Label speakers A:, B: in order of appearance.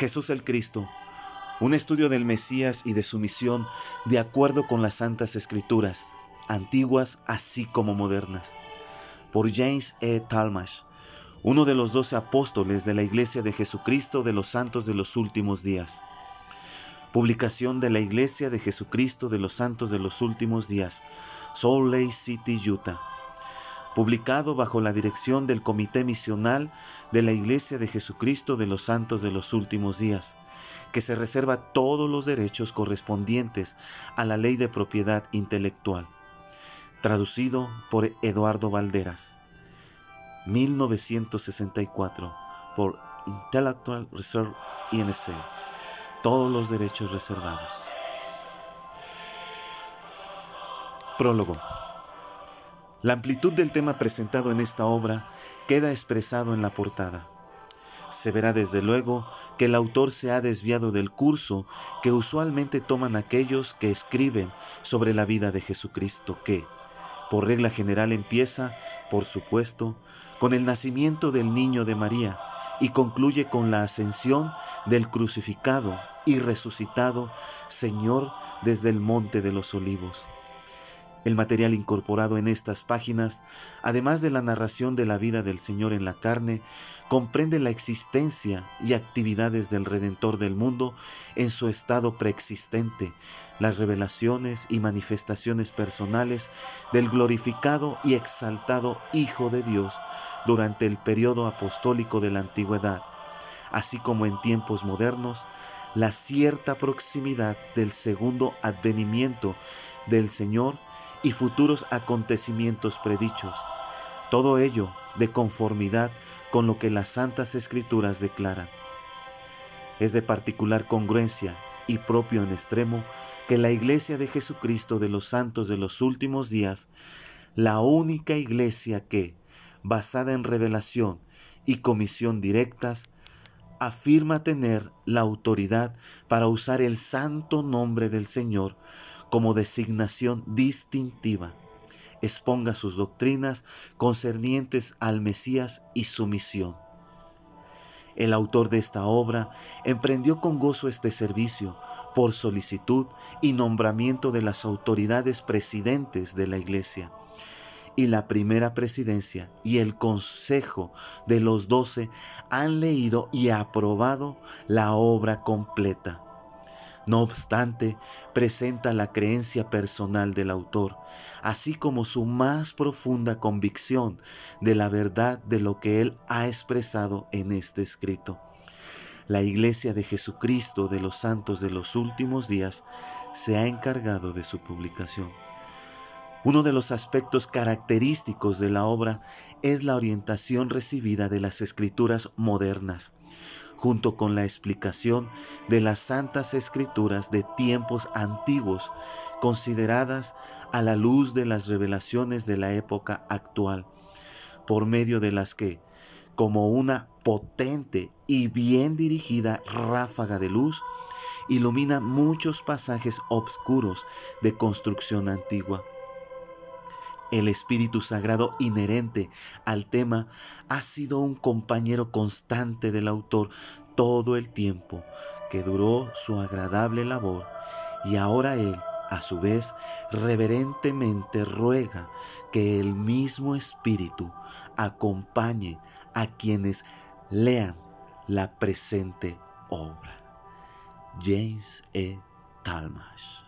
A: Jesús el Cristo, un estudio del Mesías y de su misión de acuerdo con las Santas Escrituras, antiguas así como modernas, por James E. Talmash, uno de los doce apóstoles de la Iglesia de Jesucristo de los Santos de los Últimos Días. Publicación de la Iglesia de Jesucristo de los Santos de los Últimos Días, Salt Lake City, Utah. Publicado bajo la dirección del Comité Misional de la Iglesia de Jesucristo de los Santos de los Últimos Días, que se reserva todos los derechos correspondientes a la ley de propiedad intelectual. Traducido por Eduardo Valderas. 1964 por Intellectual Reserve INC todos los derechos reservados. Prólogo. La amplitud del tema presentado en esta obra queda expresado en la portada. Se verá desde luego que el autor se ha desviado del curso que usualmente toman aquellos que escriben sobre la vida de Jesucristo, que, por regla general, empieza, por supuesto, con el nacimiento del niño de María, y concluye con la ascensión del crucificado y resucitado Señor desde el Monte de los Olivos. El material incorporado en estas páginas, además de la narración de la vida del Señor en la carne, comprende la existencia y actividades del Redentor del mundo en su estado preexistente, las revelaciones y manifestaciones personales del glorificado y exaltado Hijo de Dios durante el periodo apostólico de la antigüedad, así como en tiempos modernos, la cierta proximidad del segundo advenimiento del Señor y futuros acontecimientos predichos. Todo ello de conformidad con lo que las santas escrituras declaran. Es de particular congruencia y propio en extremo que la iglesia de Jesucristo de los santos de los últimos días, la única iglesia que, basada en revelación y comisión directas, afirma tener la autoridad para usar el santo nombre del Señor como designación distintiva. Exponga sus doctrinas concernientes al Mesías y su misión. El autor de esta obra emprendió con gozo este servicio por solicitud y nombramiento de las autoridades presidentes de la Iglesia y la primera presidencia y el consejo de los doce han leído y aprobado la obra completa. No obstante, presenta la creencia personal del autor, así como su más profunda convicción de la verdad de lo que él ha expresado en este escrito. La Iglesia de Jesucristo de los Santos de los Últimos Días se ha encargado de su publicación. Uno de los aspectos característicos de la obra es la orientación recibida de las escrituras modernas, junto con la explicación de las santas escrituras de tiempos antiguos, consideradas a la luz de las revelaciones de la época actual, por medio de las que, como una potente y bien dirigida ráfaga de luz, ilumina muchos pasajes obscuros de construcción antigua. El Espíritu Sagrado inherente al tema ha sido un compañero constante del autor todo el tiempo que duró su agradable labor y ahora él, a su vez, reverentemente ruega que el mismo Espíritu acompañe a quienes lean la presente obra. James E. Talmash